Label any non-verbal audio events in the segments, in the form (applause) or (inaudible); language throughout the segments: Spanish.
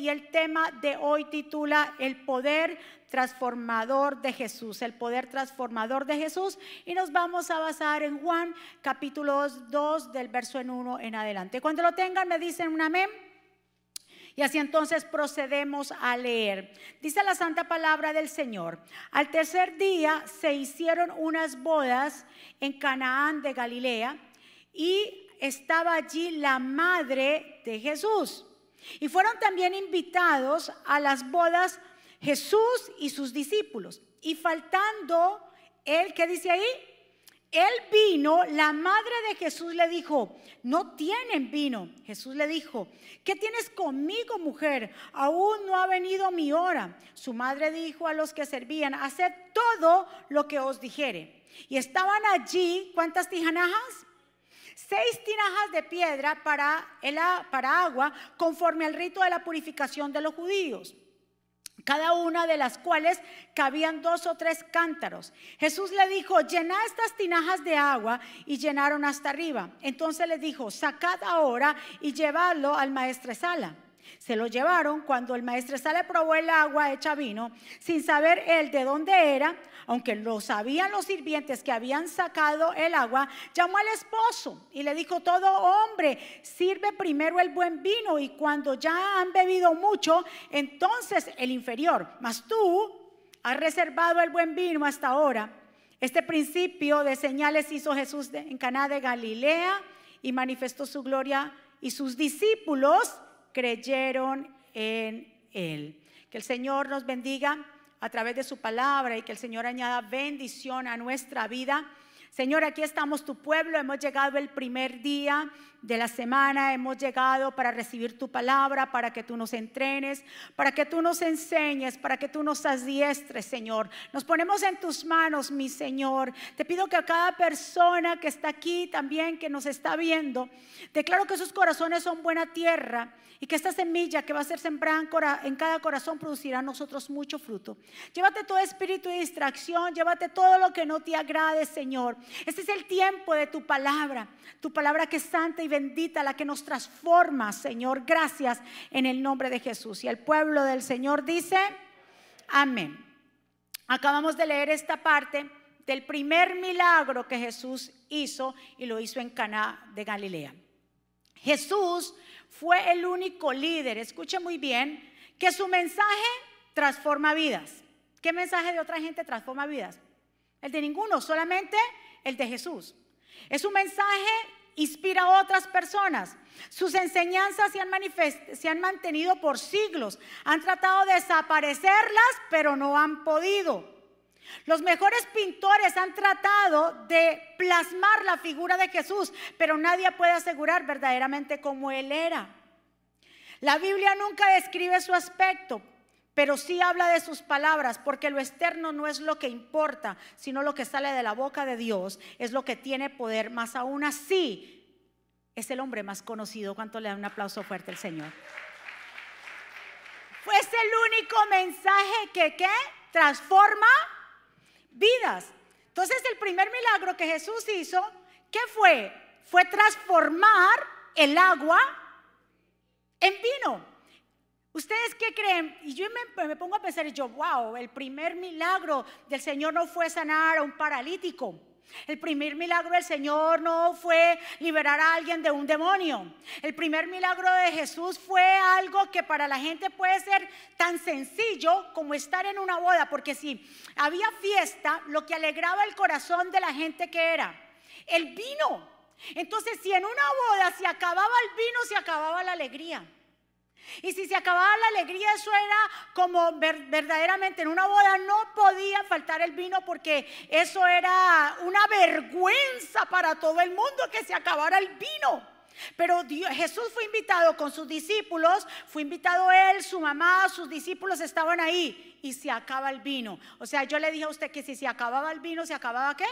y el tema de hoy titula El poder transformador de Jesús, el poder transformador de Jesús y nos vamos a basar en Juan capítulo 2 del verso en 1 en adelante. Cuando lo tengan me dicen un amén. Y así entonces procedemos a leer. Dice la santa palabra del Señor. Al tercer día se hicieron unas bodas en Canaán de Galilea y estaba allí la madre de Jesús. Y fueron también invitados a las bodas Jesús y sus discípulos. Y faltando él, ¿qué dice ahí? Él vino, la madre de Jesús le dijo, no tienen vino. Jesús le dijo, ¿qué tienes conmigo, mujer? Aún no ha venido mi hora. Su madre dijo a los que servían, haced todo lo que os dijere. Y estaban allí, ¿cuántas tijanajas? Seis tinajas de piedra para, el, para agua conforme al rito de la purificación de los judíos cada una de las cuales cabían dos o tres cántaros. Jesús le dijo, llena estas tinajas de agua y llenaron hasta arriba. Entonces le dijo, sacad ahora y llevadlo al maestresala. Se lo llevaron cuando el maestresala probó el agua hecha vino, sin saber él de dónde era, aunque lo sabían los sirvientes que habían sacado el agua, llamó al esposo y le dijo, todo hombre sirve primero el buen vino y cuando ya han bebido mucho, entonces el inferior. Mas tú has reservado el buen vino hasta ahora. Este principio de señales hizo Jesús en Caná de Galilea y manifestó su gloria y sus discípulos creyeron en él. Que el Señor nos bendiga a través de su palabra y que el Señor añada bendición a nuestra vida. Señor, aquí estamos tu pueblo, hemos llegado el primer día de la semana, hemos llegado para recibir tu palabra, para que tú nos entrenes, para que tú nos enseñes, para que tú nos adiestres, Señor. Nos ponemos en tus manos, mi Señor. Te pido que a cada persona que está aquí también, que nos está viendo, declaro que sus corazones son buena tierra y que esta semilla que va a ser sembrada en cada corazón producirá a nosotros mucho fruto. Llévate todo espíritu de distracción, llévate todo lo que no te agrade, Señor. Este es el tiempo de tu palabra, tu palabra que es santa y bendita, la que nos transforma, Señor. Gracias en el nombre de Jesús. Y el pueblo del Señor dice, amén. Acabamos de leer esta parte del primer milagro que Jesús hizo y lo hizo en Caná de Galilea. Jesús fue el único líder, escuche muy bien, que su mensaje transforma vidas. ¿Qué mensaje de otra gente transforma vidas? El de ninguno, solamente el de Jesús. Es un mensaje inspira a otras personas. Sus enseñanzas se han, se han mantenido por siglos. Han tratado de desaparecerlas, pero no han podido. Los mejores pintores han tratado de plasmar la figura de Jesús, pero nadie puede asegurar verdaderamente cómo Él era. La Biblia nunca describe su aspecto, pero sí habla de sus palabras, porque lo externo no es lo que importa, sino lo que sale de la boca de Dios es lo que tiene poder. Más aún así, es el hombre más conocido. ¿Cuánto le da un aplauso fuerte al Señor? Fue el único mensaje que transforma vidas. Entonces el primer milagro que Jesús hizo, ¿qué fue? Fue transformar el agua en vino. ¿Ustedes qué creen? Y yo me, pongo a pensar, yo, wow, el primer milagro del Señor no fue sanar a un paralítico. El primer milagro del Señor no fue liberar a alguien de un demonio. El primer milagro de Jesús fue algo que para la gente puede ser tan sencillo como estar en una boda, porque si había fiesta, lo que alegraba el corazón de la gente que era el vino. Entonces, si en una boda se acababa el vino, se acababa la alegría. Y si se acababa la alegría, eso era como verdaderamente en una boda no podía faltar el vino porque eso era una vergüenza para todo el mundo que se acabara el vino. Pero Jesús fue invitado con sus discípulos, fue invitado él, su mamá, sus discípulos estaban ahí y se acaba el vino. O sea, yo le dije a usted que si se acababa el vino, ¿se acababa qué?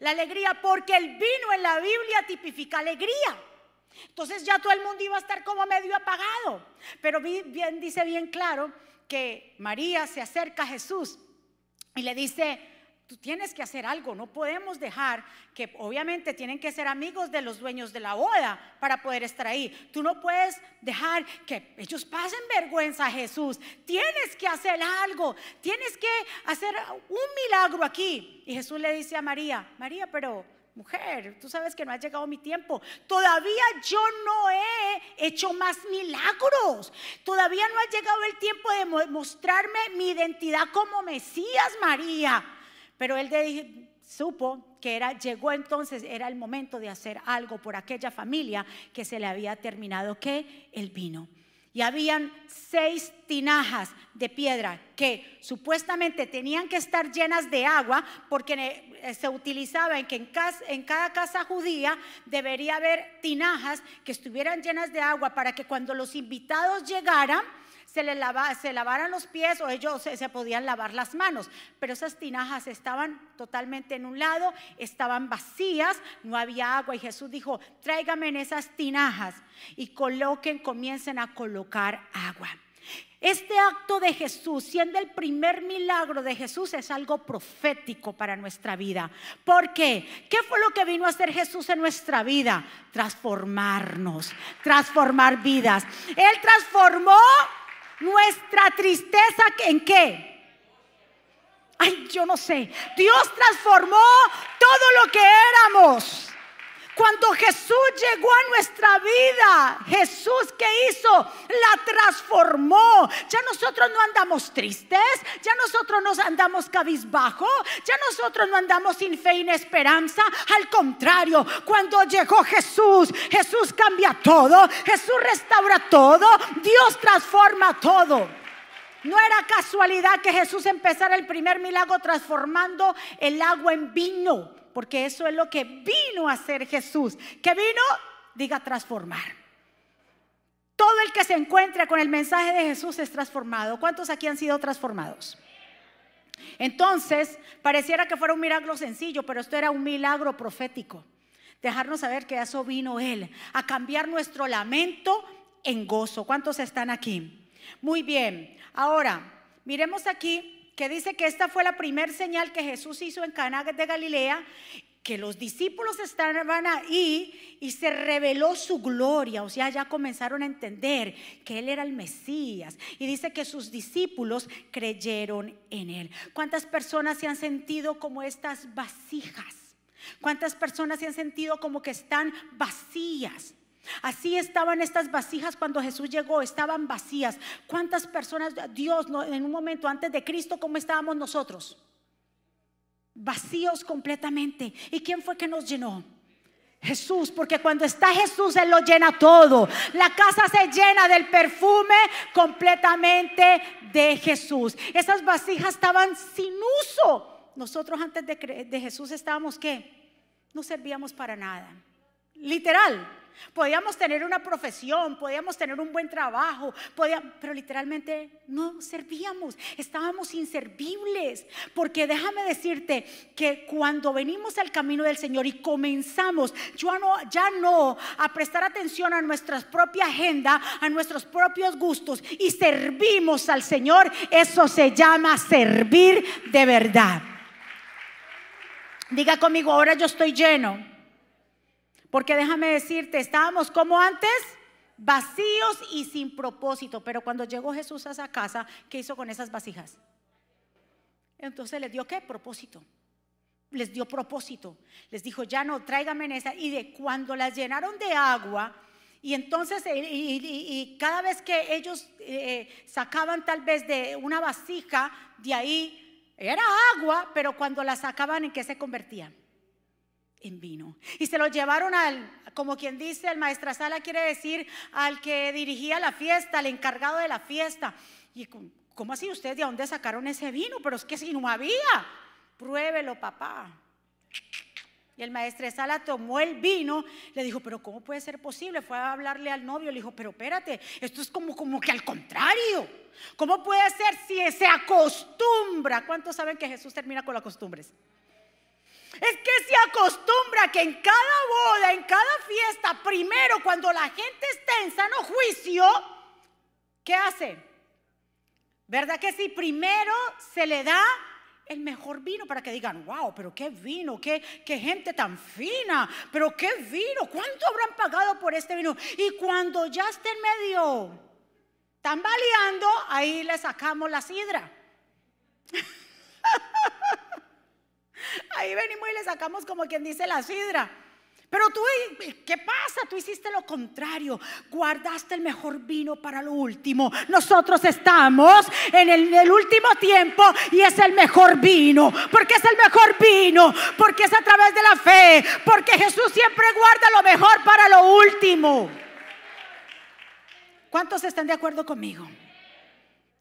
La alegría, porque el vino en la Biblia tipifica alegría. Entonces ya todo el mundo iba a estar como medio apagado. Pero bien, dice bien claro que María se acerca a Jesús y le dice, tú tienes que hacer algo, no podemos dejar que obviamente tienen que ser amigos de los dueños de la boda para poder estar ahí. Tú no puedes dejar que ellos pasen vergüenza a Jesús. Tienes que hacer algo, tienes que hacer un milagro aquí. Y Jesús le dice a María, María, pero mujer, tú sabes que no ha llegado mi tiempo. Todavía yo no he hecho más milagros. Todavía no ha llegado el tiempo de mostrarme mi identidad como Mesías, María. Pero él supo que era, llegó entonces, era el momento de hacer algo por aquella familia que se le había terminado que el vino. Y habían seis tinajas de piedra que supuestamente tenían que estar llenas de agua porque eh, se utilizaba en que en, en cada casa judía debería haber tinajas que estuvieran llenas de agua para que cuando los invitados llegaran, se, le lava, se lavaran los pies o ellos se, podían lavar las manos. Pero esas tinajas estaban totalmente en un lado, estaban vacías, no había agua. Y Jesús dijo, tráigame en esas tinajas y coloquen, comiencen a colocar agua. Este acto de Jesús, siendo el primer milagro de Jesús, es algo profético para nuestra vida. ¿Por qué? ¿Qué fue lo que vino a hacer Jesús en nuestra vida? Transformarnos, transformar vidas. Él transformó nuestra tristeza en qué? Ay, yo no sé. Dios transformó todo lo que éramos. Cuando Jesús llegó a nuestra vida, Jesús que hizo, la transformó. Ya nosotros no andamos tristes, ya nosotros no andamos cabizbajo, ya nosotros no andamos sin fe y esperanza. Al contrario, cuando llegó Jesús, Jesús cambia todo, Jesús restaura todo, Dios transforma todo. No era casualidad que Jesús empezara el primer milagro transformando el agua en vino porque eso es lo que vino a hacer Jesús. Que vino, diga, transformar. Todo el que se encuentra con el mensaje de Jesús es transformado. ¿Cuántos aquí han sido transformados? Entonces, pareciera que fuera un milagro sencillo, pero esto era un milagro profético. Dejarnos saber que eso vino Él, a cambiar nuestro lamento en gozo. ¿Cuántos están aquí? Muy bien. Ahora, miremos aquí que dice que esta fue la primera señal que Jesús hizo en Cana de Galilea, que los discípulos estaban ahí y se reveló su gloria, o sea, ya comenzaron a entender que él era el Mesías y dice que sus discípulos creyeron en él. ¿Cuántas personas se han sentido como estas vasijas? ¿Cuántas personas se han sentido como que están vacías? Así estaban estas vasijas cuando Jesús llegó, estaban vacías. ¿Cuántas personas, Dios, en un momento antes de Cristo, cómo estábamos nosotros? Vacíos completamente. ¿Y quién fue que nos llenó? Jesús, porque cuando está Jesús, Él lo llena todo. La casa se llena del perfume completamente de Jesús. Esas vasijas estaban sin uso. Nosotros antes de, de Jesús estábamos, ¿qué? No servíamos para nada. Literal, Podíamos tener una profesión, podíamos tener un buen trabajo, pero literalmente no servíamos, estábamos inservibles. Porque déjame decirte que cuando venimos al camino del Señor y comenzamos ya no, ya no a prestar atención a nuestra propia agenda, a nuestros propios gustos y servimos al Señor, eso se llama servir de verdad. Diga conmigo, ahora yo estoy lleno porque déjame decirte, estábamos como antes, vacíos y sin propósito. Pero cuando llegó Jesús a esa casa, ¿qué hizo con esas vasijas? Entonces les dio qué? Propósito. Les dio propósito. Les dijo, ya no, tráigame en esa. Y de cuando las llenaron de agua, y entonces, y, cada vez que ellos eh, sacaban tal vez de una vasija, de ahí era agua, pero cuando la sacaban, ¿en qué se convertían? En vino. Y se lo llevaron al, como quien dice, el maestrasala quiere decir al que dirigía la fiesta, al encargado de la fiesta. Y ¿cómo así ustedes de dónde sacaron ese vino? Pero es que si no había, pruébelo, papá. Y el maestresala tomó el vino, le dijo, pero ¿cómo puede ser posible? Fue a hablarle al novio, le dijo, pero espérate, esto es como, como que al contrario. ¿Cómo puede ser si se acostumbra? ¿Cuántos saben que Jesús termina con las costumbres? Es que se acostumbra que en cada boda, en cada fiesta, primero cuando la gente está en sano juicio, ¿qué hace? ¿Verdad que si primero se le da el mejor vino para que digan, wow, pero qué vino, qué, qué gente tan fina, pero qué vino, ¿cuánto habrán pagado por este vino? Y cuando ya estén medio tambaleando, ahí le sacamos la sidra. ahí venimos y le sacamos como quien dice la sidra. Pero tú, ¿qué pasa? Tú hiciste lo contrario. Guardaste el mejor vino para lo último. Nosotros estamos en el, último tiempo y es el mejor vino. Porque es el mejor vino. Porque es a través de la fe. Porque Jesús siempre guarda lo mejor para lo último. ¿Cuántos están de acuerdo conmigo?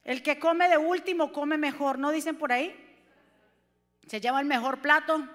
El que come de último come mejor. ¿No dicen por ahí? Se lleva el mejor plato.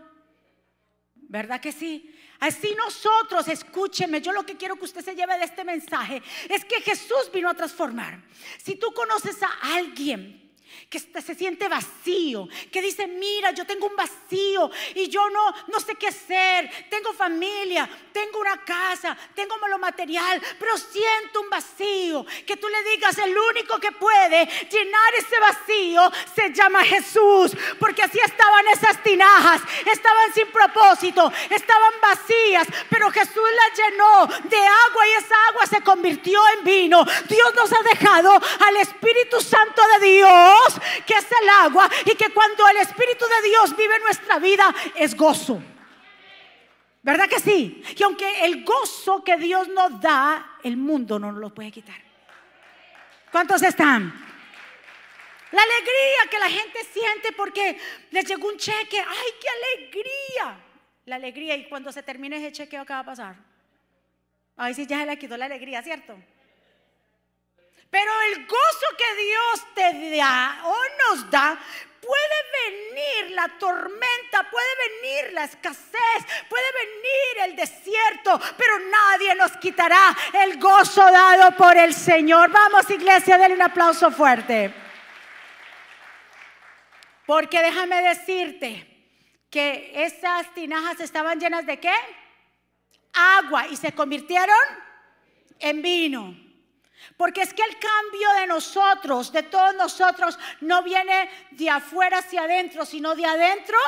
¿Verdad que sí? Así nosotros, escúcheme, yo lo que quiero que usted se lleve de este mensaje es que Jesús vino a transformar. Si tú conoces a alguien que se siente vacío, que dice, mira, yo tengo un vacío y yo no, no sé qué hacer, tengo familia, tengo una casa, tengo lo material, pero siento un vacío, que tú le digas, el único que puede llenar ese vacío se llama Jesús, porque así estaban esas tinajas, estaban sin propósito, estaban vacías, pero Jesús las llenó de agua y esa agua se convirtió en vino. Dios nos ha dejado al Espíritu Santo de Dios que es el agua y que cuando el Espíritu de Dios vive nuestra vida es gozo. ¿Verdad que sí? Y aunque el gozo que Dios nos da, el mundo no nos lo puede quitar. ¿Cuántos están? La alegría que la gente siente porque les llegó un cheque. ¡Ay, qué alegría! La alegría. Y cuando se termine ese cheque, ¿qué va a pasar? Ay, sí, ya se le quitó la alegría, ¿cierto? Pero el gozo que Dios te da o nos da, puede venir la tormenta, puede venir la escasez, puede venir el desierto, pero nadie nos quitará el gozo dado por el Señor. Vamos iglesia, denle un aplauso fuerte. Porque déjame decirte que esas tinajas estaban llenas de qué? Agua y se convirtieron en vino. Porque es que el cambio de nosotros, de todos nosotros, no viene de afuera hacia adentro, sino de adentro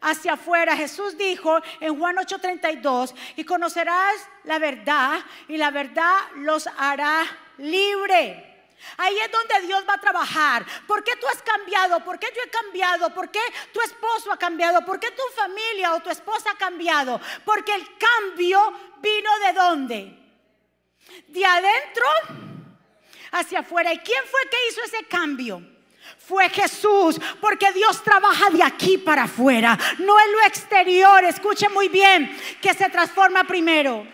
hacia afuera. Jesús dijo en Juan 8:32, y conocerás la verdad y la verdad los hará libre. Ahí es donde Dios va a trabajar. ¿Por qué tú has cambiado? ¿Por qué yo he cambiado? ¿Por qué tu esposo ha cambiado? ¿Por qué tu familia o tu esposa ha cambiado? Porque el cambio vino de dónde? De adentro hacia afuera. ¿Y quién fue que hizo ese cambio? Fue Jesús, porque Dios trabaja de aquí para afuera, no en lo exterior. Escuche muy bien que se transforma primero.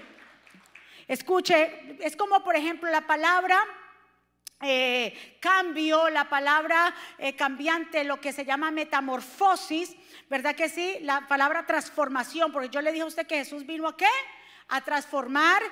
Escuche, es como por ejemplo la palabra eh, cambio, la palabra eh, cambiante, lo que se llama metamorfosis, ¿verdad que sí? La palabra transformación, porque yo le dije a usted que Jesús vino a qué? A transformar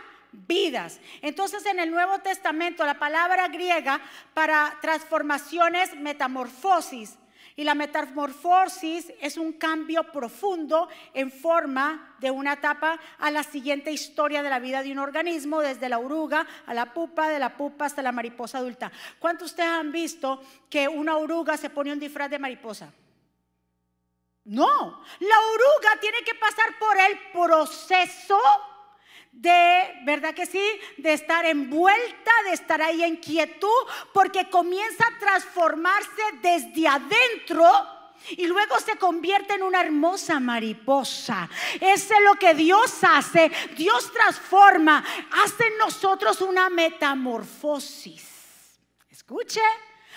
vidas. Entonces en el Nuevo Testamento la palabra griega para transformación es metamorfosis. Y la metamorfosis es un cambio profundo en forma de una etapa a la siguiente historia de la vida de un organismo, desde la oruga a la pupa, de la pupa hasta la mariposa adulta. ¿Cuántos ustedes han visto que una oruga se pone un disfraz de mariposa? No, la oruga tiene que pasar por el proceso de, ¿verdad que sí? De estar envuelta, de estar ahí en quietud, porque comienza a transformarse desde adentro y luego se convierte en una hermosa mariposa. Ese es lo que Dios hace. Dios transforma, hace en nosotros una metamorfosis. Escuche.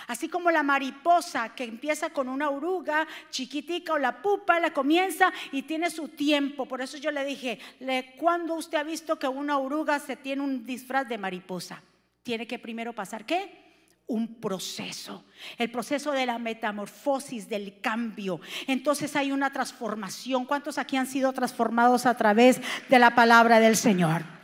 Así como la mariposa que empieza con una oruga chiquitica o la pupa, la comienza y tiene su tiempo. Por eso yo le dije, ¿cuándo usted ha visto que una oruga se tiene un disfraz de mariposa? Tiene que primero pasar qué? un proceso, el proceso de la metamorfosis, del cambio. Entonces hay una transformación. ¿Cuántos aquí han sido transformados a través de la palabra del Señor?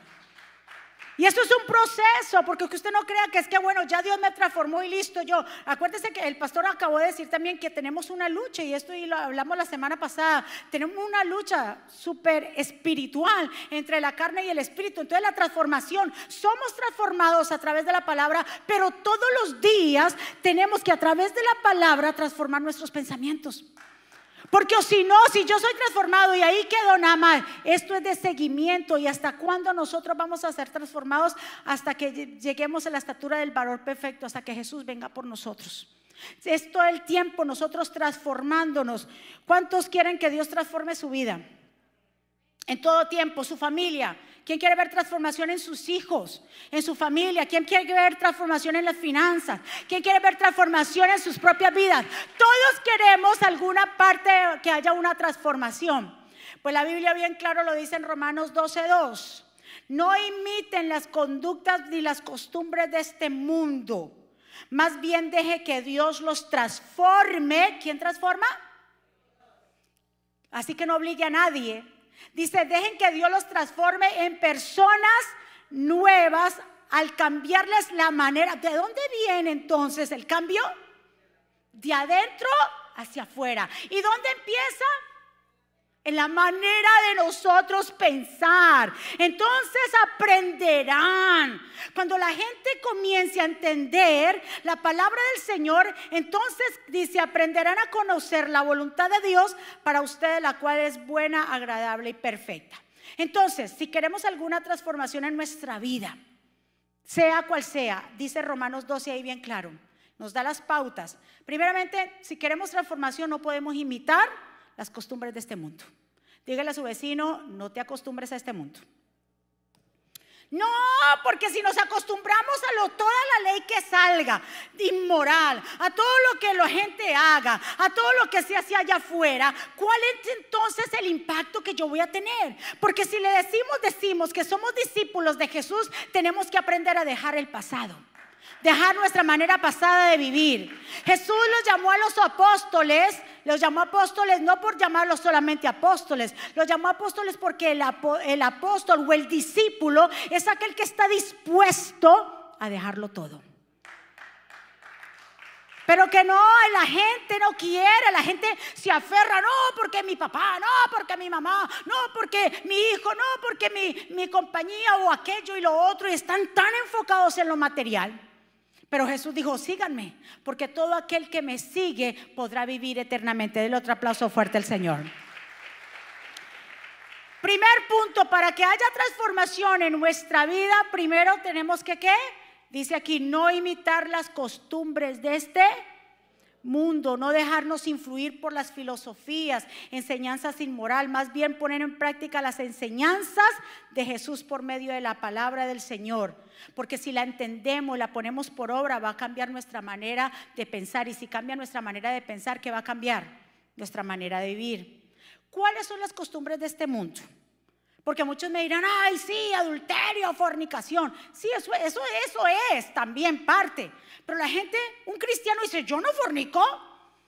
Y esto es un proceso, porque que usted no crea que es que, bueno, ya Dios me transformó y listo yo. Acuérdese que el pastor acabó de decir también que tenemos una lucha, y esto y lo hablamos la semana pasada, tenemos una lucha súper espiritual entre la carne y el espíritu. Entonces la transformación, somos transformados a través de la palabra, pero todos los días tenemos que a través de la palabra transformar nuestros pensamientos. Porque si no, si yo soy transformado y ahí quedo nada más, esto es de seguimiento y hasta cuándo nosotros vamos a ser transformados hasta que lleguemos a la estatura del valor perfecto, hasta que Jesús venga por nosotros. Es todo el tiempo nosotros transformándonos. ¿Cuántos quieren que Dios transforme su vida? En todo tiempo, su familia, ¿Quién quiere ver transformación en sus hijos, en su familia? ¿Quién quiere ver transformación en las finanzas? ¿Quién quiere ver transformación en sus propias vidas? Todos queremos alguna parte que haya una transformación. Pues la Biblia bien claro lo dice en Romanos 12:2. No imiten las conductas ni las costumbres de este mundo. Más bien deje que Dios los transforme. ¿Quién transforma? Así que no obligue a nadie Dice, dejen que Dios los transforme en personas nuevas al cambiarles la manera. ¿De dónde viene entonces el cambio? De adentro hacia afuera. ¿Y dónde empieza? En la manera de nosotros pensar. Entonces aprenderán. Cuando la gente comience a entender la palabra del Señor, entonces dice, aprenderán a conocer la voluntad de Dios para ustedes, la cual es buena, agradable y perfecta. Entonces, si queremos alguna transformación en nuestra vida, sea cual sea, dice Romanos 12 ahí bien claro, nos da las pautas. Primeramente, si queremos transformación, no podemos imitar las costumbres de este mundo. Dígale a su vecino, no te acostumbres a este mundo. No, porque si nos acostumbramos a lo, toda la ley que salga, inmoral, a todo lo que la gente haga, a todo lo que se hace allá afuera, ¿cuál es entonces el impacto que yo voy a tener? Porque si le decimos, decimos que somos discípulos de Jesús, tenemos que aprender a dejar el pasado dejar nuestra manera pasada de vivir. Jesús los llamó a los apóstoles, los llamó apóstoles no por llamarlos solamente apóstoles, los llamó apóstoles porque el, apóstol o el discípulo es aquel que está dispuesto a dejarlo todo. Pero que no, la gente no quiere, la gente se aferra, no porque mi papá, no porque mi mamá, no porque mi hijo, no porque mi, mi compañía o aquello y lo otro, y están tan enfocados en lo material. Pero Jesús dijo, síganme, porque todo aquel que me sigue podrá vivir eternamente. Del otro aplauso fuerte al Señor. Primer punto, para que haya transformación en nuestra vida, primero tenemos que, ¿qué? Dice aquí, no imitar las costumbres de este mundo, no dejarnos influir por las filosofías, enseñanzas inmoral, más bien poner en práctica las enseñanzas de Jesús por medio de la palabra del Señor. Porque si la entendemos, la ponemos por obra, va a cambiar nuestra manera de pensar. Y si cambia nuestra manera de pensar, ¿qué va a cambiar? Nuestra manera de vivir. ¿Cuáles son las costumbres de este mundo? Porque muchos me dirán, ay, sí, adulterio, fornicación. Sí, eso, eso, eso es también parte. Pero la gente, un cristiano dice, yo no fornico.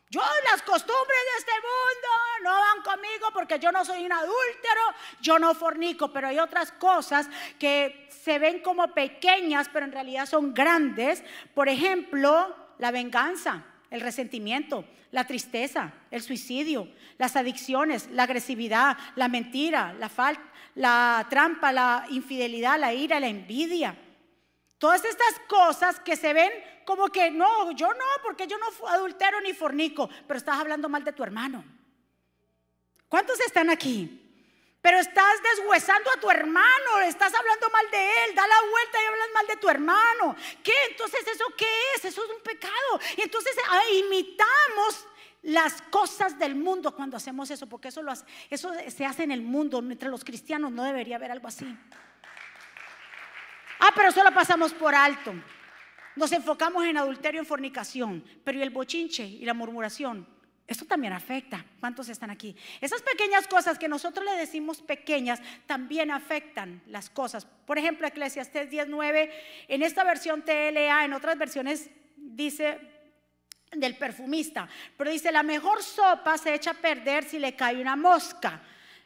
Yo las costumbres de este mundo no van conmigo porque yo no soy un adúltero, yo no fornico, pero hay otras cosas que se ven como pequeñas, pero en realidad son grandes. Por ejemplo, la venganza, el resentimiento, la tristeza, el suicidio, las adicciones, la agresividad, la mentira, la falta, la trampa, la infidelidad, la ira, la envidia. Todas estas cosas que se ven como que no, yo no, porque yo no adultero ni fornico, pero estás hablando mal de tu hermano. ¿Cuántos están aquí? Pero estás deshuesando a tu hermano, estás hablando mal de él, da la vuelta y hablas mal de tu hermano. ¿Qué? Entonces, ¿eso qué es? Eso es un pecado. Y entonces ah, imitamos las cosas del mundo cuando hacemos eso, porque eso, lo eso se hace en el mundo, entre los cristianos no debería haber algo así. Ah, pero solo pasamos por alto. Nos enfocamos en adulterio y fornicación, pero ¿y el bochinche y la murmuración? Esto también afecta. ¿Cuántos están aquí? Esas pequeñas cosas que nosotros le decimos pequeñas también afectan las cosas. Por ejemplo, Eclesiastés 19, en esta versión TLA, en otras versiones dice del perfumista. Pero dice, la mejor sopa se echa a perder si le cae una mosca.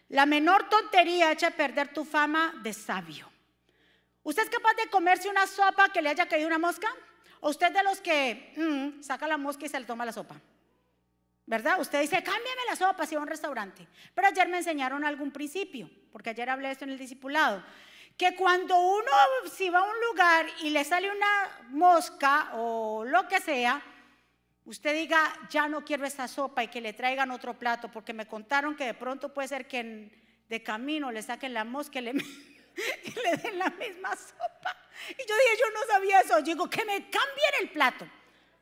La menor tontería echa a perder tu fama de sabio. ¿Usted es capaz de comerse una sopa que le haya caído una mosca? ¿O usted de los que mm, saca la mosca y se le toma la sopa? ¿Verdad? Usted dice, cámbiame la sopa si va a un restaurante. Pero ayer me enseñaron algún principio, porque ayer hablé de esto en el discipulado, que cuando uno si va a un lugar y le sale una mosca o lo que sea, usted diga, ya no quiero esa sopa y que le traigan otro plato, porque me contaron que de pronto puede ser que de camino le saquen la mosca (laughs) y le, den la misma sopa. Y yo dije, yo no sabía eso. Digo, que me cambien el plato.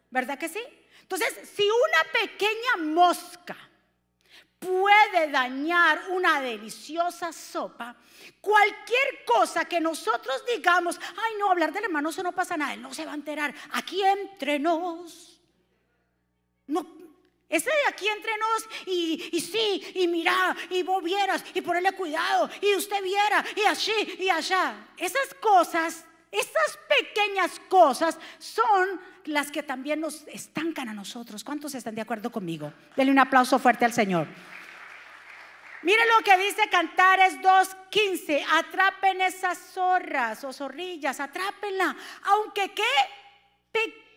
¿Verdad que sí? Entonces, si una pequeña mosca puede dañar una deliciosa sopa, cualquier cosa que nosotros digamos, ay no, hablar del hermano, eso no pasa nada, él no se va a enterar. Aquí entre nos no, ese de aquí entre nos y, y, sí, y mira, y vos vieras, y ponerle cuidado, y usted viera, y así, y allá. Esas cosas, esas pequeñas cosas son las que también nos estancan a nosotros. ¿Cuántos están de acuerdo conmigo? Denle un aplauso fuerte al Señor. Miren lo que dice Cantares 2.15. Atrapen esas zorras o zorrillas, atrápenla. Aunque qué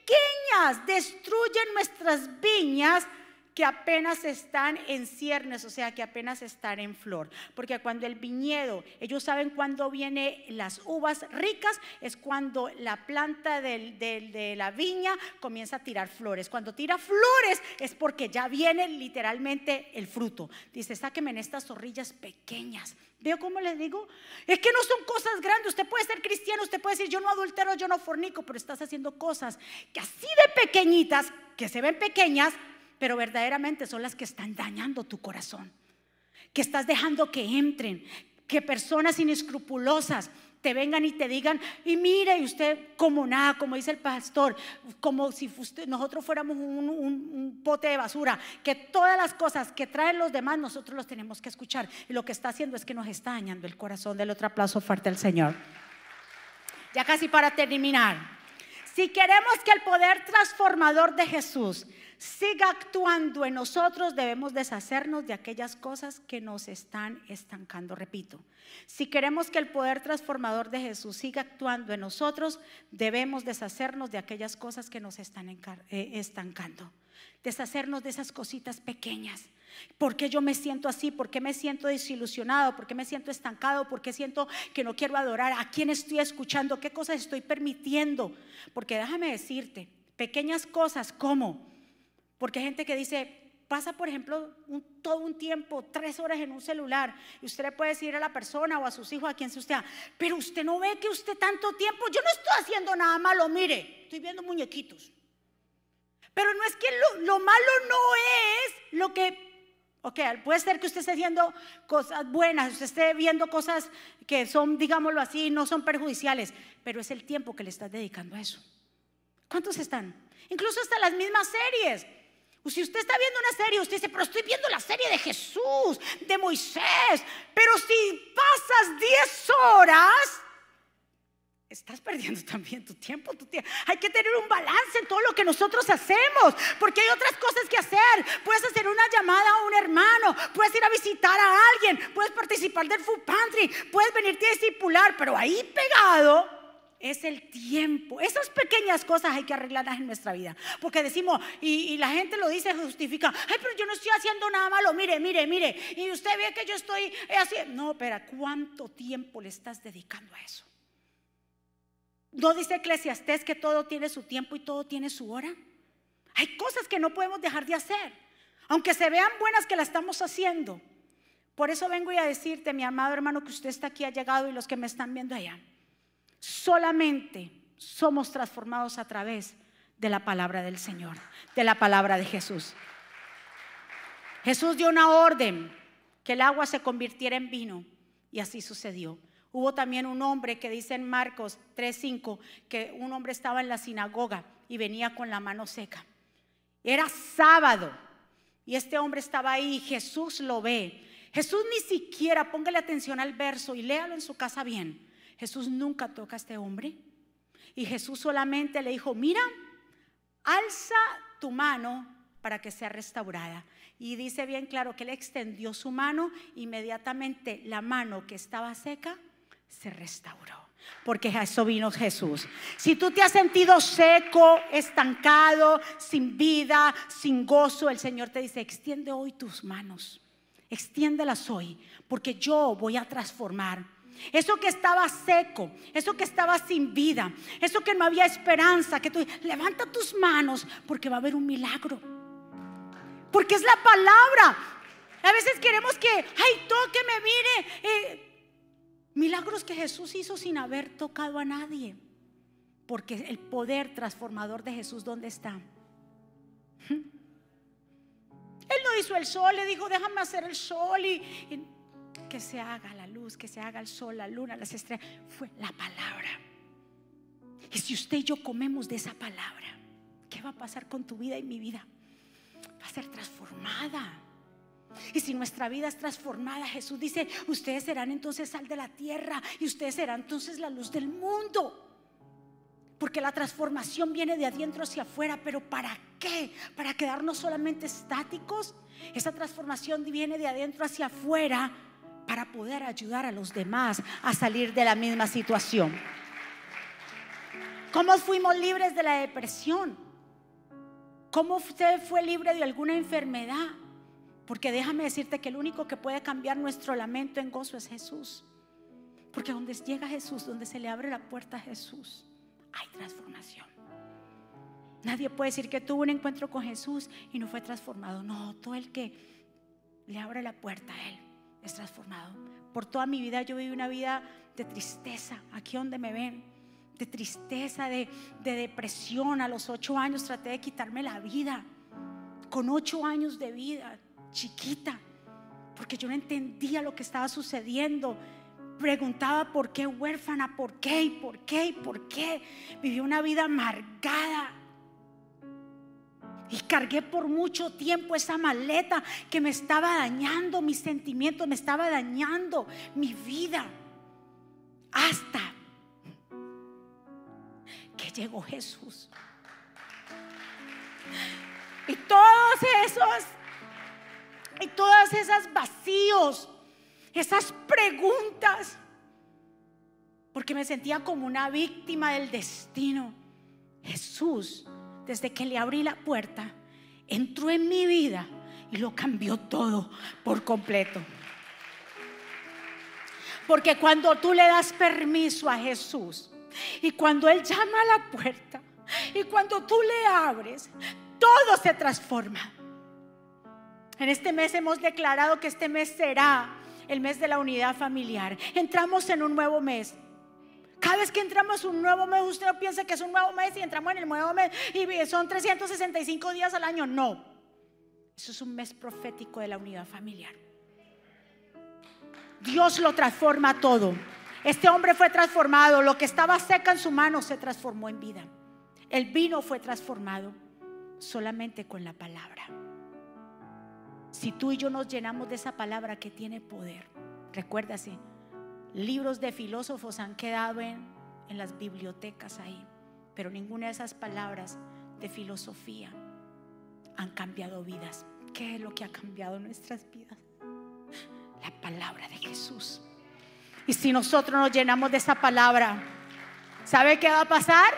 pequeñas destruyen nuestras viñas que apenas están en ciernes, o sea, que apenas están en flor. Porque cuando el viñedo, ellos saben cuándo vienen las uvas ricas, es cuando la planta de la viña comienza a tirar flores. Cuando tira flores es porque ya viene literalmente el fruto. Dice, sáqueme en estas zorrillas pequeñas. ¿Veo cómo les digo? Es que no son cosas grandes. Usted puede ser cristiano, usted puede decir, yo no adultero, yo no fornico, pero estás haciendo cosas que así de pequeñitas, que se ven pequeñas, pero verdaderamente son las que están dañando tu corazón. Que estás dejando que entren, que personas inescrupulosas te vengan y te digan, y mire, usted como nada, como dice el pastor, como si nosotros fuéramos un, un, pote de basura, que todas las cosas que traen los demás nosotros los tenemos que escuchar. Y lo que está haciendo es que nos está dañando el corazón. Del otro aplauso fuerte al Señor. Ya casi para terminar. Si queremos que el poder transformador de Jesús siga actuando en nosotros, debemos deshacernos de aquellas cosas que nos están estancando. Repito, si queremos que el poder transformador de Jesús siga actuando en nosotros, debemos deshacernos de aquellas cosas que nos están eh, estancando. Deshacernos de esas cositas pequeñas. ¿Por qué yo me siento así? ¿Por qué me siento desilusionado? ¿Por qué me siento estancado? ¿Por qué siento que no quiero adorar? ¿A quién estoy escuchando? ¿Qué cosas estoy permitiendo? Porque déjame decirte, pequeñas cosas como porque hay gente que dice, pasa por ejemplo todo un tiempo, tres horas en un celular, y usted le puede decir a la persona o a sus hijos, a quien sea usted, pero usted no ve que usted tanto tiempo, yo no estoy haciendo nada malo, mire, estoy viendo muñequitos. Pero no es que lo, malo no es lo que Ok, puede ser que usted esté haciendo cosas buenas, usted esté viendo cosas que son, digámoslo así, no son perjudiciales, pero es el tiempo que le estás dedicando a eso. ¿Cuántos están? Incluso hasta las mismas series. Si usted está viendo una serie, usted dice, pero estoy viendo la serie de Jesús, de Moisés. Pero si pasas 10 horas, estás perdiendo (laughs) también tu tiempo, tu tiempo. Hay que tener un balance en todo lo que nosotros hacemos, porque hay otras cosas que hacer. Puedes hacer una llamada a un hermano, puedes ir a visitar a alguien, puedes participar del food pantry, puedes venirte a discipular, pero ahí pegado es el tiempo. Esas pequeñas cosas hay que arreglarlas en nuestra vida. Porque decimos, y, la gente lo dice, justifica, ay, pero yo no estoy haciendo nada malo, mire, mire, mire. Y usted ve que yo estoy haciendo... No, pero ¿cuánto tiempo le estás dedicando a eso? ¿No dice Eclesiastés que todo tiene su tiempo y todo tiene su hora? Hay cosas que no podemos dejar de hacer. Aunque se vean buenas que la estamos haciendo. Por eso vengo a decirte, mi amado hermano, que usted está aquí, ha llegado y los que me están viendo allá solamente somos transformados a través de la palabra del Señor, de la palabra de Jesús. Jesús dio una orden que el agua se convirtiera en vino y así sucedió. Hubo también un hombre que dice en Marcos 3:5 que un hombre estaba en la sinagoga y venía con la mano seca. Era sábado y este hombre estaba ahí Jesús lo ve. Jesús ni siquiera, póngale atención al verso y léalo en su casa bien. Jesús nunca toca a este hombre. Y Jesús solamente le dijo, mira, alza tu mano para que sea restaurada. Y dice bien claro que él extendió su mano, inmediatamente la mano que estaba seca se restauró. porque eso vino Jesús. Si tú te has sentido seco, estancado, sin vida, sin gozo, el Señor te dice, extiende hoy tus manos, extiéndelas hoy, porque yo voy a transformar. Eso que estaba seco, eso que estaba sin vida, eso que no había esperanza, que levanta tus manos porque va a haber un milagro. Porque es la palabra. A veces queremos que, ay, tóqueme, mire. Eh, Milagros que Jesús hizo sin haber tocado a nadie. Porque el poder transformador de Jesús, ¿dónde está? Él no hizo el sol, le dijo, déjame hacer el sol y, que se haga la luz, que se haga el sol, la luna, las estrellas. Fue la palabra. Y si usted y yo comemos de esa palabra, ¿qué va a pasar con tu vida y mi vida? Va a ser transformada. Y si nuestra vida es transformada, Jesús dice, ustedes serán entonces sal de la tierra y ustedes serán entonces la luz del mundo. Porque la transformación viene de adentro hacia afuera, pero ¿para qué? ¿Para quedarnos solamente estáticos? Esa transformación viene de adentro hacia afuera para poder ayudar a los demás a salir de la misma situación. ¿Cómo fuimos libres de la depresión? ¿Cómo usted fue libre de alguna enfermedad? Porque déjame decirte que el único que puede cambiar nuestro lamento en gozo es Jesús. Porque donde llega Jesús, donde se le abre la puerta a Jesús, hay transformación. Nadie puede decir que tuvo un encuentro con Jesús y no fue transformado. No, todo el que le abre la puerta a Él es transformado. Por toda mi vida yo viví una vida de tristeza, aquí donde me ven, de tristeza, de, de depresión. A los ocho años traté de quitarme la vida. Con ocho años de vida chiquita, porque yo no entendía lo que estaba sucediendo. Preguntaba por qué huérfana, por qué y por qué y por qué. Viví una vida amargada. Y cargué por mucho tiempo esa maleta que me estaba dañando mis sentimientos, me estaba dañando mi vida. Hasta que llegó Jesús. Y todos esos y todas esas vacíos, esas preguntas, porque me sentía como una víctima del destino. Jesús, desde que le abrí la puerta, entró en mi vida y lo cambió todo por completo. Porque cuando tú le das permiso a Jesús y cuando Él llama a la puerta y cuando tú le abres, todo se transforma. En este mes hemos declarado que este mes será el mes de la unidad familiar. Entramos en un nuevo mes. Cada vez que entramos en un nuevo mes, usted no piensa que es un nuevo mes y entramos en el nuevo mes y son 365 días al año. No. Eso es un mes profético de la unidad familiar. Dios lo transforma todo. Este hombre fue transformado. Lo que estaba seca en su mano se transformó en vida. El vino fue transformado solamente con la palabra. Si tú y yo nos llenamos de esa palabra que tiene poder, recuérdase, libros de filósofos han quedado en, las bibliotecas ahí, pero ninguna de esas palabras de filosofía han cambiado vidas. ¿Qué es lo que ha cambiado nuestras vidas? La palabra de Jesús. Y si nosotros nos llenamos de esa palabra, ¿sabe qué va a pasar?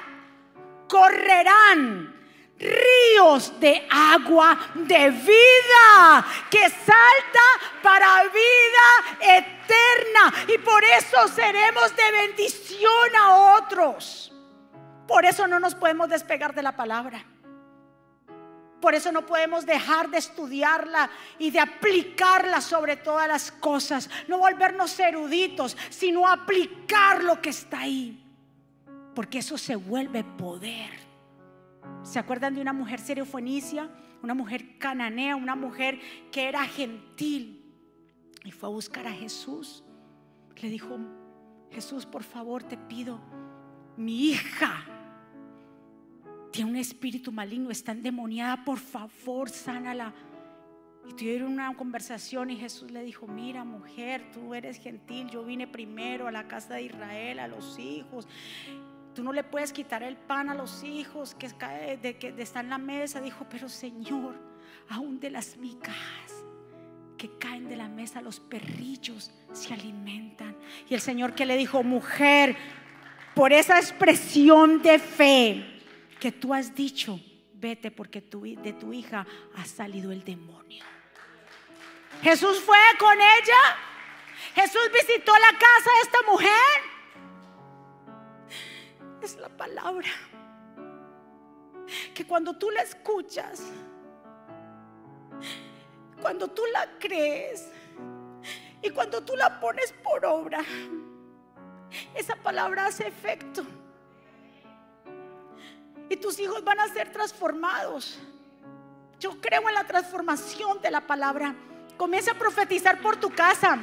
Correrán ríos de agua de vida que salta para vida eterna y por eso seremos de bendición a otros. Por eso no nos podemos despegar de la palabra. Por eso no podemos dejar de estudiarla y de aplicarla sobre todas las cosas. No volvernos eruditos, sino aplicar lo que está ahí. Porque eso se vuelve poder. ¿Se acuerdan de una mujer serofonicia? Una mujer cananea, una mujer que era gentil. Y fue a buscar a Jesús. Le dijo, Jesús, por favor, te pido, mi hija tiene un espíritu maligno, está endemoniada, por favor, sánala. Y tuvieron una conversación y Jesús le dijo, mira mujer, tú eres gentil, yo vine primero a la casa de Israel, a los hijos. Tú no le puedes quitar el pan a los hijos que, de, que están en la mesa. Dijo, pero Señor, aún de las migajas que caen de la mesa, los perrillos se alimentan. Y el Señor que le dijo, mujer, por esa expresión de fe que tú has dicho, vete porque de tu hija ha salido el demonio. Jesús fue con ella. Jesús visitó la casa de esta mujer. Es la palabra que cuando tú la escuchas, cuando tú la crees y cuando tú la pones por obra, esa palabra hace efecto. Y tus hijos van a ser transformados. Yo creo en la transformación de la palabra. Comienza a profetizar por tu casa.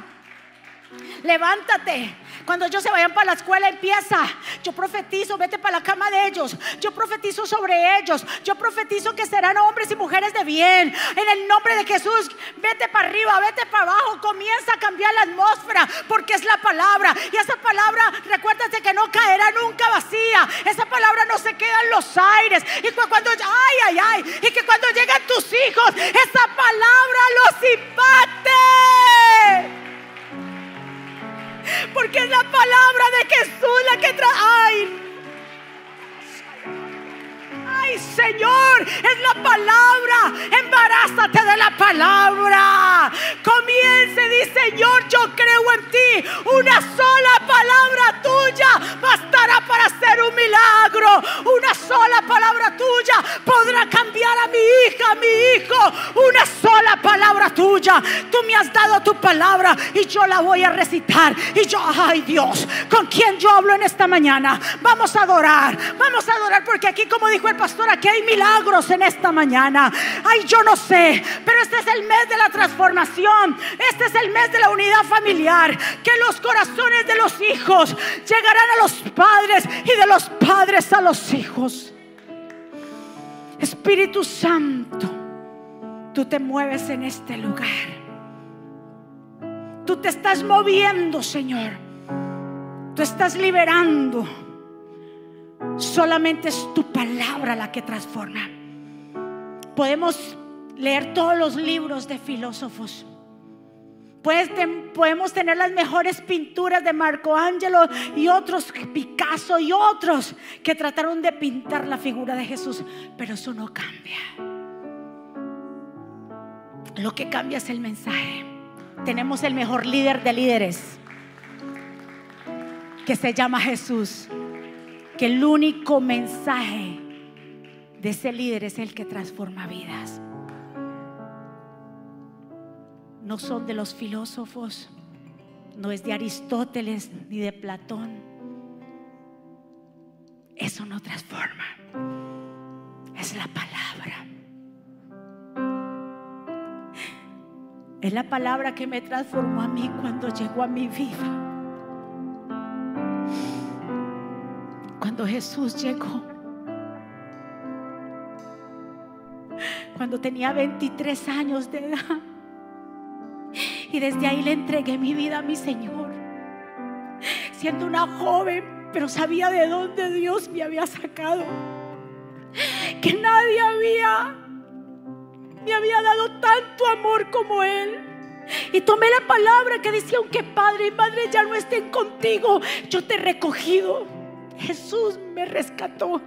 Levántate. Cuando ellos se vayan para la escuela, empieza. Yo profetizo, vete para la cama de ellos. Yo profetizo sobre ellos. Yo profetizo que serán hombres y mujeres de bien. En el nombre de Jesús, vete para arriba, vete para abajo. Comienza a cambiar la atmósfera porque es la palabra. Y esa palabra, recuérdate que no caerá nunca vacía. Esa palabra no se queda en los aires. Y cuando, ay, ay, ay. Y que cuando lleguen tus hijos, esa palabra los impacte. Porque es la palabra de Jesús la que trae. Ay, Señor, es la palabra. Embarázate de la palabra. Comience, dice Señor, yo creo en ti. Una sola palabra tuya bastará para hacer un milagro. Una sola palabra tuya podrá cambiar a mi hija, a mi hijo. Una sola palabra tuya. Tú me has dado tu palabra y yo la voy a recitar. Y yo, ay Dios, ¿con quién yo hablo en esta mañana? Vamos a adorar. Vamos a adorar porque aquí, como dijo el pastor, que hay milagros en esta mañana. Ay, yo no sé, pero este es el mes de la transformación. Este es el mes de la unidad familiar. Que los corazones de los hijos llegarán a los padres y de los padres a los hijos. Espíritu Santo, tú te mueves en este lugar. Tú te estás moviendo, Señor. Tú estás liberando. Solamente es tu palabra la que transforma. Podemos leer todos los libros de filósofos. podemos tener las mejores pinturas de Marco Angelo y otros, Picasso y otros que trataron de pintar la figura de Jesús, pero eso no cambia. Lo que cambia es el mensaje. Tenemos el mejor líder de líderes, que se llama Jesús que el único mensaje de ese líder es el que transforma vidas. No son de los filósofos, no es de Aristóteles ni de Platón. Eso no transforma. Es la palabra. Es la palabra que me transformó a mí cuando llegó a mi vida. Cuando Jesús llegó. Cuando tenía 23 años de edad. Y desde ahí le entregué mi vida a mi Señor. Siendo una joven, pero sabía de dónde Dios me había sacado. Que nadie había me había dado tanto amor como Él. Y tomé la palabra que decía, aunque padre y madre ya no estén contigo, yo te he recogido. Jesús me rescató.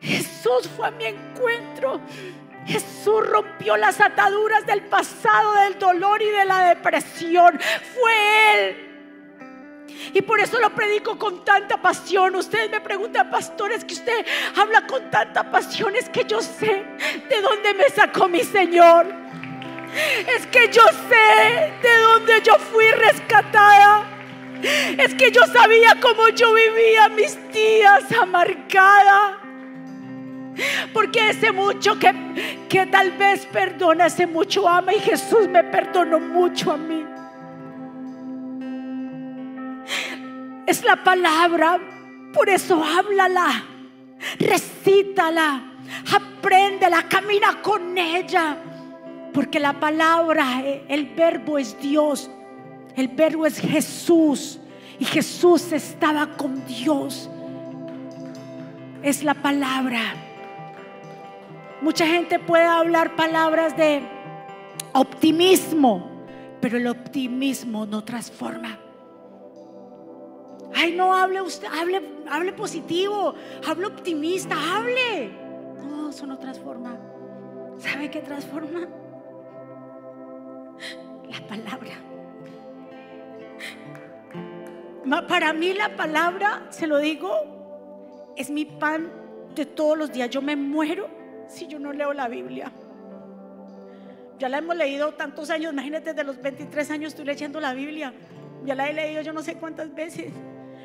Jesús fue a mi encuentro. Jesús rompió las ataduras del pasado, del dolor y de la depresión. Fue Él. Y por eso lo predico con tanta pasión. Ustedes me preguntan, pastores, que usted habla con tanta pasión. Es que yo sé de dónde me sacó mi Señor. Es que yo sé de dónde yo fui rescatada. Es que yo sabía cómo yo vivía mis días amargada. Porque ese mucho que, que tal vez perdona, ese mucho ama y Jesús me perdonó mucho a mí. Es la palabra, por eso háblala, recítala, apréndela, camina con ella. Porque la palabra, el verbo es Dios el verbo es Jesús y Jesús estaba con Dios. Es la palabra. Mucha gente puede hablar palabras de optimismo, pero el optimismo no transforma. Ay, no hable usted, hable, hable positivo, hable optimista, hable. No, eso no transforma. ¿Sabe qué transforma? La palabra. Para mí la palabra, se lo digo, es mi pan de todos los días. Yo me muero si yo no leo la Biblia. Ya la hemos leído tantos años, imagínate, desde los 23 años estoy leyendo la Biblia. Ya la he leído yo no sé cuántas veces,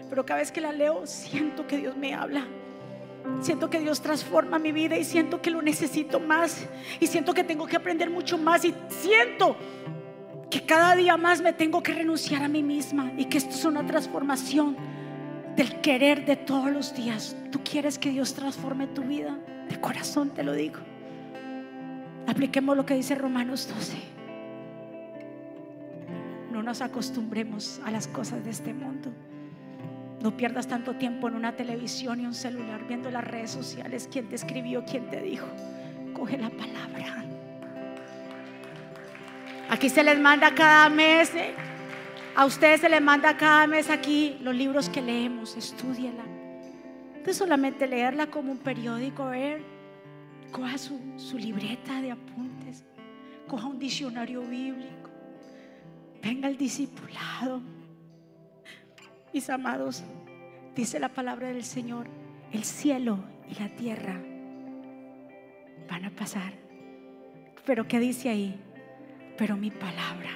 pero cada vez que la leo siento que Dios me habla. Siento que Dios transforma mi vida y siento que lo necesito más. Y siento que tengo que aprender mucho más. Y siento que cada día más me tengo que renunciar a mí misma. Y que esto es una transformación del querer de todos los días. ¿Tú quieres que Dios transforme tu vida? De corazón te lo digo. Apliquemos lo que dice Romanos 12. No nos acostumbremos a las cosas de este mundo. No pierdas tanto tiempo en una televisión y un celular viendo las redes sociales. ¿Quién te escribió? ¿Quién te dijo? Coge la palabra. Aquí se les manda cada mes. ¿eh? A ustedes se les manda cada mes aquí los libros que leemos. Estudiela. No solamente leerla como un periódico, ver coja su, su libreta de apuntes, coja un diccionario bíblico, venga el discipulado. Mis amados, dice la palabra del Señor, el cielo y la tierra van a pasar. Pero ¿qué dice ahí? Pero mi palabra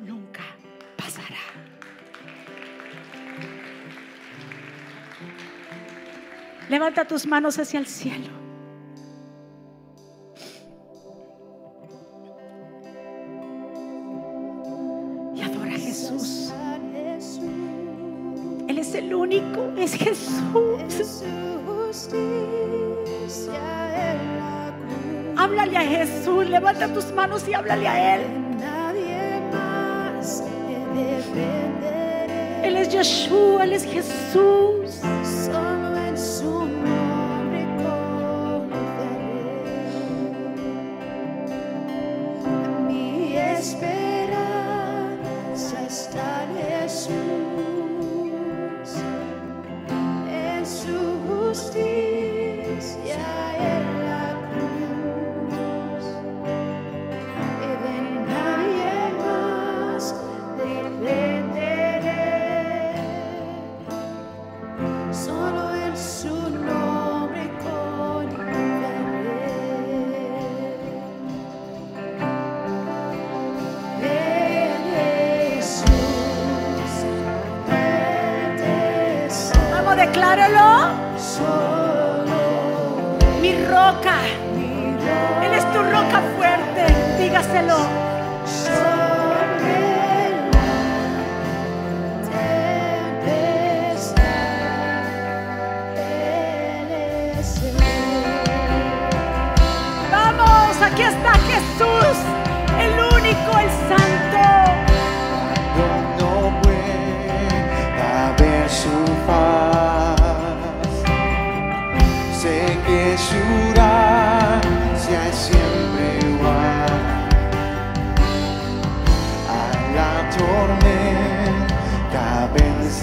nunca pasará. Levanta tus manos hacia el cielo. es Jesús. Háblale a Jesús, levanta tus manos y háblale a Él. Él es Yeshua, Él es Jesús. decláralo. Mi roca. Él es tu roca fuerte. Dígaselo.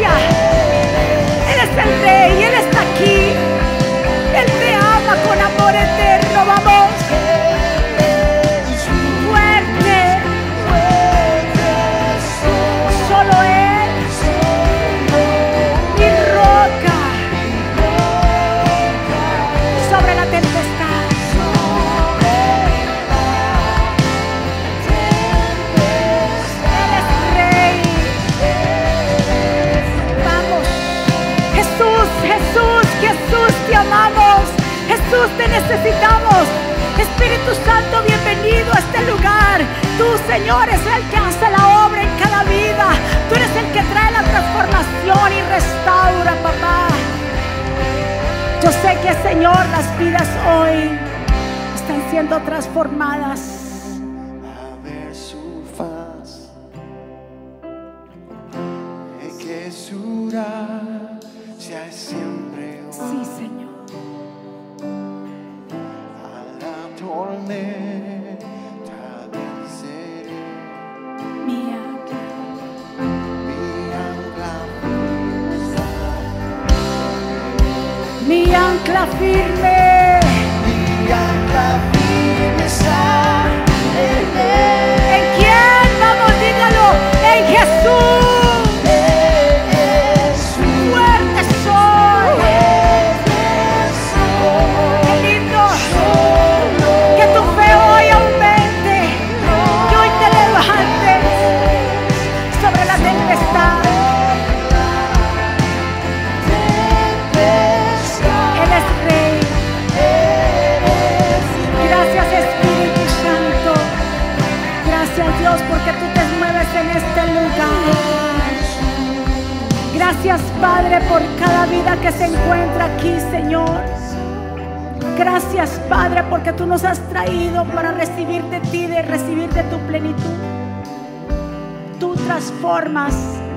呀 necesitamos. Espíritu Santo, bienvenido a este lugar. Tú, Señor, es el que hace la obra en cada vida. Tú eres el que trae la transformación y restaura, papá. Yo sé que, Señor, las vidas hoy están siendo transformadas.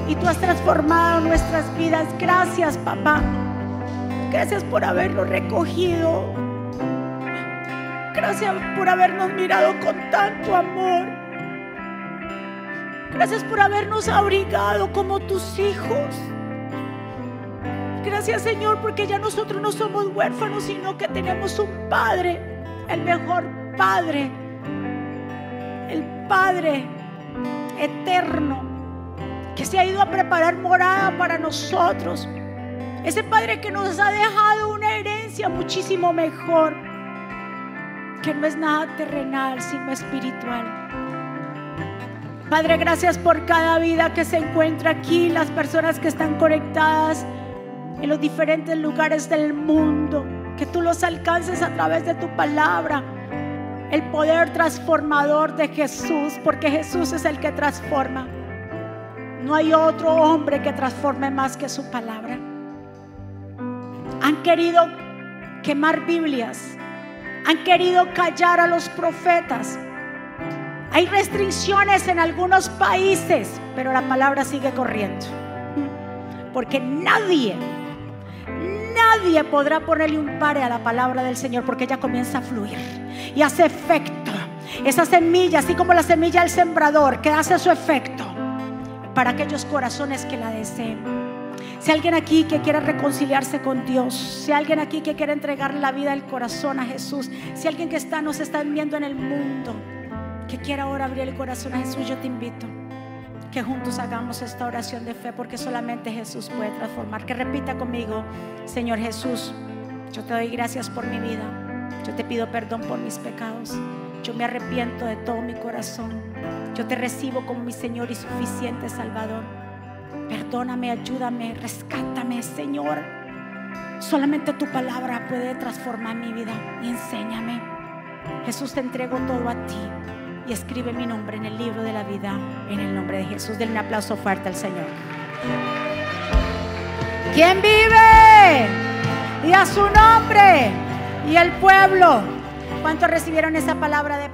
Y tú has transformado nuestras vidas. Gracias papá. Gracias por haberlo recogido. Gracias por habernos mirado con tanto amor. Gracias por habernos abrigado como tus hijos. Gracias Señor porque ya nosotros no somos huérfanos, sino que tenemos un Padre, el mejor Padre, el Padre eterno, que se ha ido a preparar morada para nosotros. Ese Padre que nos ha dejado una herencia muchísimo mejor, que no es nada terrenal, sino espiritual. Padre, gracias por cada vida que se encuentra aquí, las personas que están conectadas en los diferentes lugares del mundo, que tú los alcances a través de tu palabra, el poder transformador de Jesús, porque Jesús es el que transforma. No hay otro hombre que transforme más que su palabra. Han querido quemar Biblias, han querido callar a los profetas. Hay restricciones en algunos países, pero la palabra sigue corriendo. Porque nadie, nadie podrá ponerle un pare a la palabra del Señor porque ella comienza a fluir y hace efecto. Esa semilla, así como la semilla del sembrador, que hace su efecto para aquellos corazones que la deseen. Si alguien aquí que quiera reconciliarse con Dios, si alguien aquí que quiera entregar la vida del corazón a Jesús, si alguien que está, nos está viendo en el mundo, que quiera ahora abrir el corazón a Jesús, yo te invito que juntos hagamos esta oración de fe porque solamente Jesús puede transformar. Que repita conmigo, Señor Jesús, yo te doy gracias por mi vida. Yo te pido perdón por mis pecados. Yo me arrepiento de todo mi corazón. Yo te recibo como mi Señor y suficiente Salvador. Perdóname, ayúdame, rescátame, Señor. Solamente tu palabra puede transformar mi vida y enséñame. Jesús, te entrego todo a ti y escribe mi nombre en el libro de la vida en el nombre de Jesús. Denle un aplauso fuerte al Señor. ¿Quién vive? Y a su nombre. Y el pueblo. ¿Cuántos recibieron esa palabra de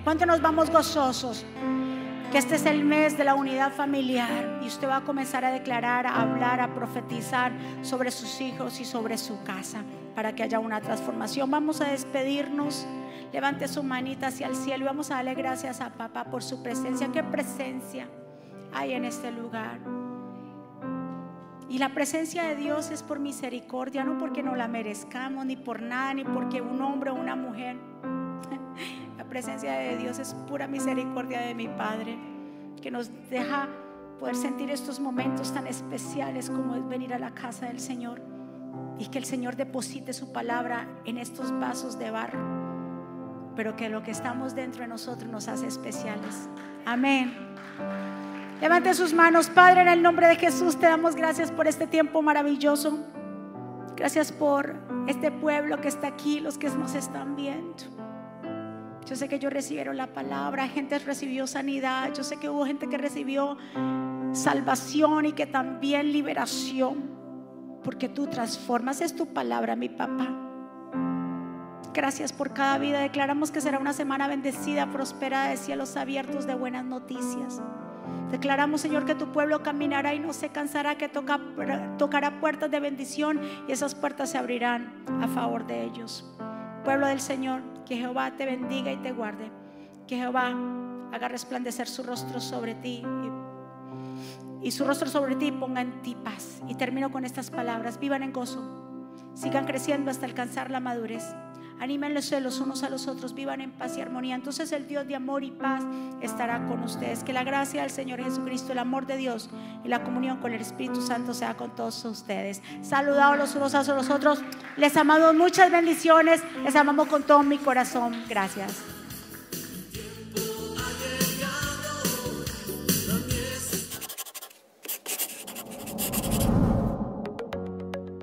poder? ¿Cuántos nos vamos gozosos? Que este es el mes de la unidad familiar y usted va a comenzar a declarar, a hablar, a profetizar sobre sus hijos y sobre su casa para que haya una transformación. Vamos a despedirnos. Levante su manita hacia el cielo y vamos a darle gracias a papá por su presencia. ¿Qué presencia hay en este lugar? Y la presencia de Dios es por misericordia, no porque no la merezcamos, ni por nada, ni porque un hombre o una mujer. Presencia de Dios es pura misericordia de mi Padre, que nos deja poder sentir estos momentos tan especiales como es venir a la casa del Señor y que el Señor deposite su palabra en estos vasos de barro, pero que lo que estamos dentro de nosotros nos hace especiales. Amén. Levante sus manos, Padre, en el nombre de Jesús te damos gracias por este tiempo maravilloso. Gracias por este pueblo que está aquí, los que nos están viendo. Yo sé que ellos recibieron la palabra, gente recibió sanidad, yo sé que hubo gente que recibió salvación y que también liberación, porque tú transformas, es tu palabra, mi papá. Gracias por cada vida. Declaramos que será una semana bendecida, próspera, de cielos abiertos, de buenas noticias. Declaramos, Señor, que tu pueblo caminará y no se cansará, que toca- tocará puertas de bendición y esas puertas se abrirán a favor de ellos. Pueblo del Señor, que Jehová te bendiga y te guarde. Que Jehová haga resplandecer su rostro sobre ti y, su rostro sobre ti ponga en ti paz. Y termino con estas palabras. Vivan en gozo. Sigan creciendo hasta alcanzar la madurez. Anímenlos los unos a los otros, vivan en paz y armonía. Entonces el Dios de amor y paz estará con ustedes. Que la gracia del Señor Jesucristo, el amor de Dios y la comunión con el Espíritu Santo sea con todos ustedes. Saludados los unos a los otros. Les amamos muchas bendiciones. Les amamos con todo mi corazón. Gracias.